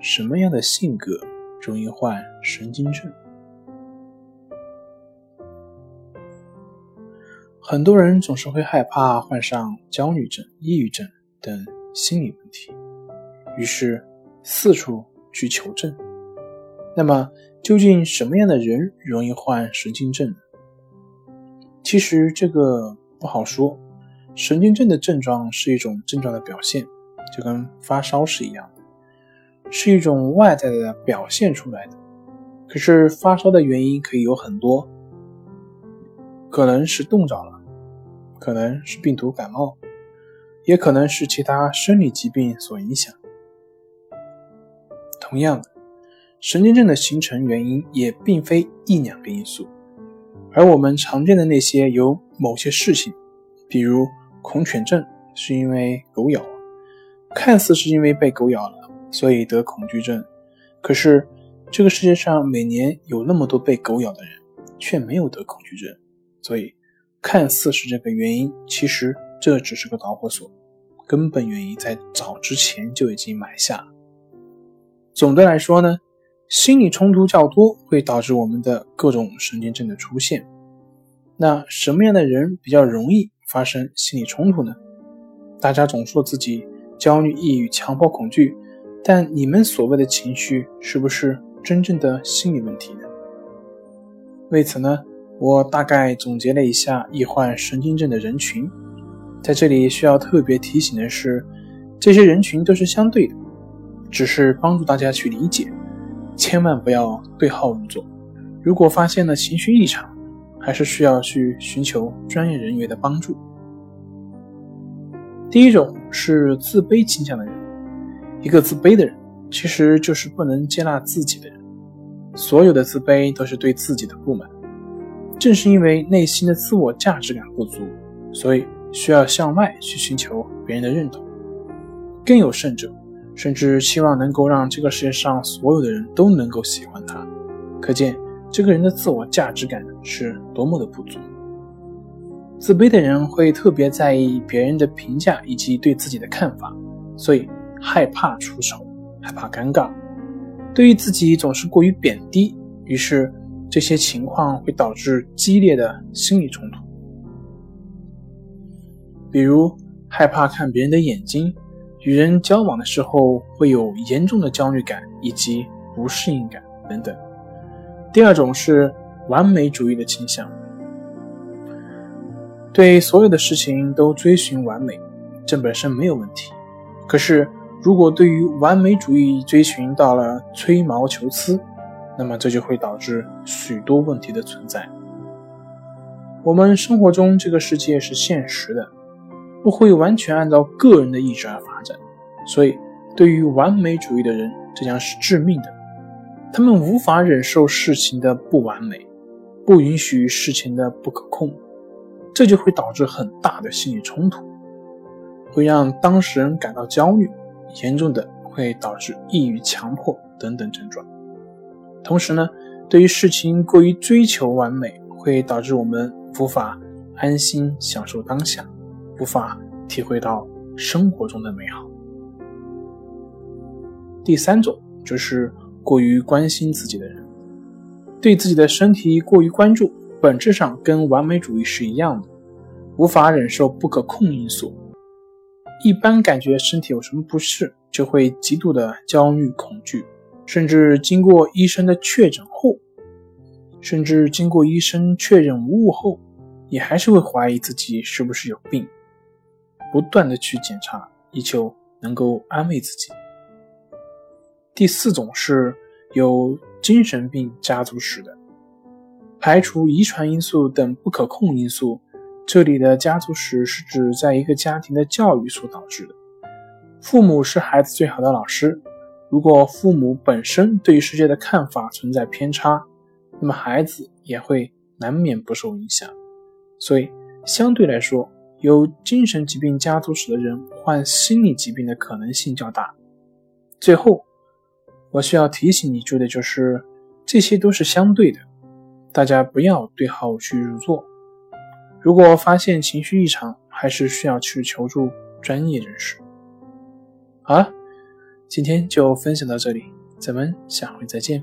什么样的性格容易患神经症？很多人总是会害怕患上焦虑症、抑郁症等心理问题，于是四处去求证。那么，究竟什么样的人容易患神经症？其实这个不好说。神经症的症状是一种症状的表现。就跟发烧是一样的，是一种外在的表现出来的。可是发烧的原因可以有很多，可能是冻着了，可能是病毒感冒，也可能是其他生理疾病所影响。同样的，神经症的形成原因也并非一两个因素，而我们常见的那些有某些事情，比如恐犬症是因为狗咬。看似是因为被狗咬了，所以得恐惧症。可是，这个世界上每年有那么多被狗咬的人，却没有得恐惧症。所以，看似是这个原因，其实这只是个导火索，根本原因在早之前就已经埋下。总的来说呢，心理冲突较多会导致我们的各种神经症的出现。那什么样的人比较容易发生心理冲突呢？大家总说自己。焦虑、抑郁、强迫、恐惧，但你们所谓的情绪是不是真正的心理问题呢？为此呢，我大概总结了一下易患神经症的人群。在这里需要特别提醒的是，这些人群都是相对的，只是帮助大家去理解，千万不要对号入座。如果发现了情绪异常，还是需要去寻求专业人员的帮助。第一种是自卑倾向的人，一个自卑的人其实就是不能接纳自己的人，所有的自卑都是对自己的不满。正是因为内心的自我价值感不足，所以需要向外去寻求别人的认同。更有甚者，甚至希望能够让这个世界上所有的人都能够喜欢他，可见这个人的自我价值感是多么的不足。自卑的人会特别在意别人的评价以及对自己的看法，所以害怕出丑，害怕尴尬，对于自己总是过于贬低，于是这些情况会导致激烈的心理冲突。比如害怕看别人的眼睛，与人交往的时候会有严重的焦虑感以及不适应感等等。第二种是完美主义的倾向。对所有的事情都追寻完美，这本身没有问题。可是，如果对于完美主义追寻到了吹毛求疵，那么这就会导致许多问题的存在。我们生活中这个世界是现实的，不会完全按照个人的意志而发展，所以对于完美主义的人，这将是致命的。他们无法忍受事情的不完美，不允许事情的不可控。这就会导致很大的心理冲突，会让当事人感到焦虑，严重的会导致抑郁、强迫等等症状。同时呢，对于事情过于追求完美，会导致我们无法安心享受当下，无法体会到生活中的美好。第三种就是过于关心自己的人，对自己的身体过于关注。本质上跟完美主义是一样的，无法忍受不可控因素。一般感觉身体有什么不适，就会极度的焦虑恐惧，甚至经过医生的确诊后，甚至经过医生确认无误后，也还是会怀疑自己是不是有病，不断的去检查，以求能够安慰自己。第四种是有精神病家族史的。排除遗传因素等不可控因素，这里的家族史是指在一个家庭的教育所导致的。父母是孩子最好的老师，如果父母本身对于世界的看法存在偏差，那么孩子也会难免不受影响。所以，相对来说，有精神疾病家族史的人患心理疾病的可能性较大。最后，我需要提醒你注意的就是，这些都是相对的，大家不要对号入座。如果发现情绪异常，还是需要去求助专业人士。好了，今天就分享到这里，咱们下回再见。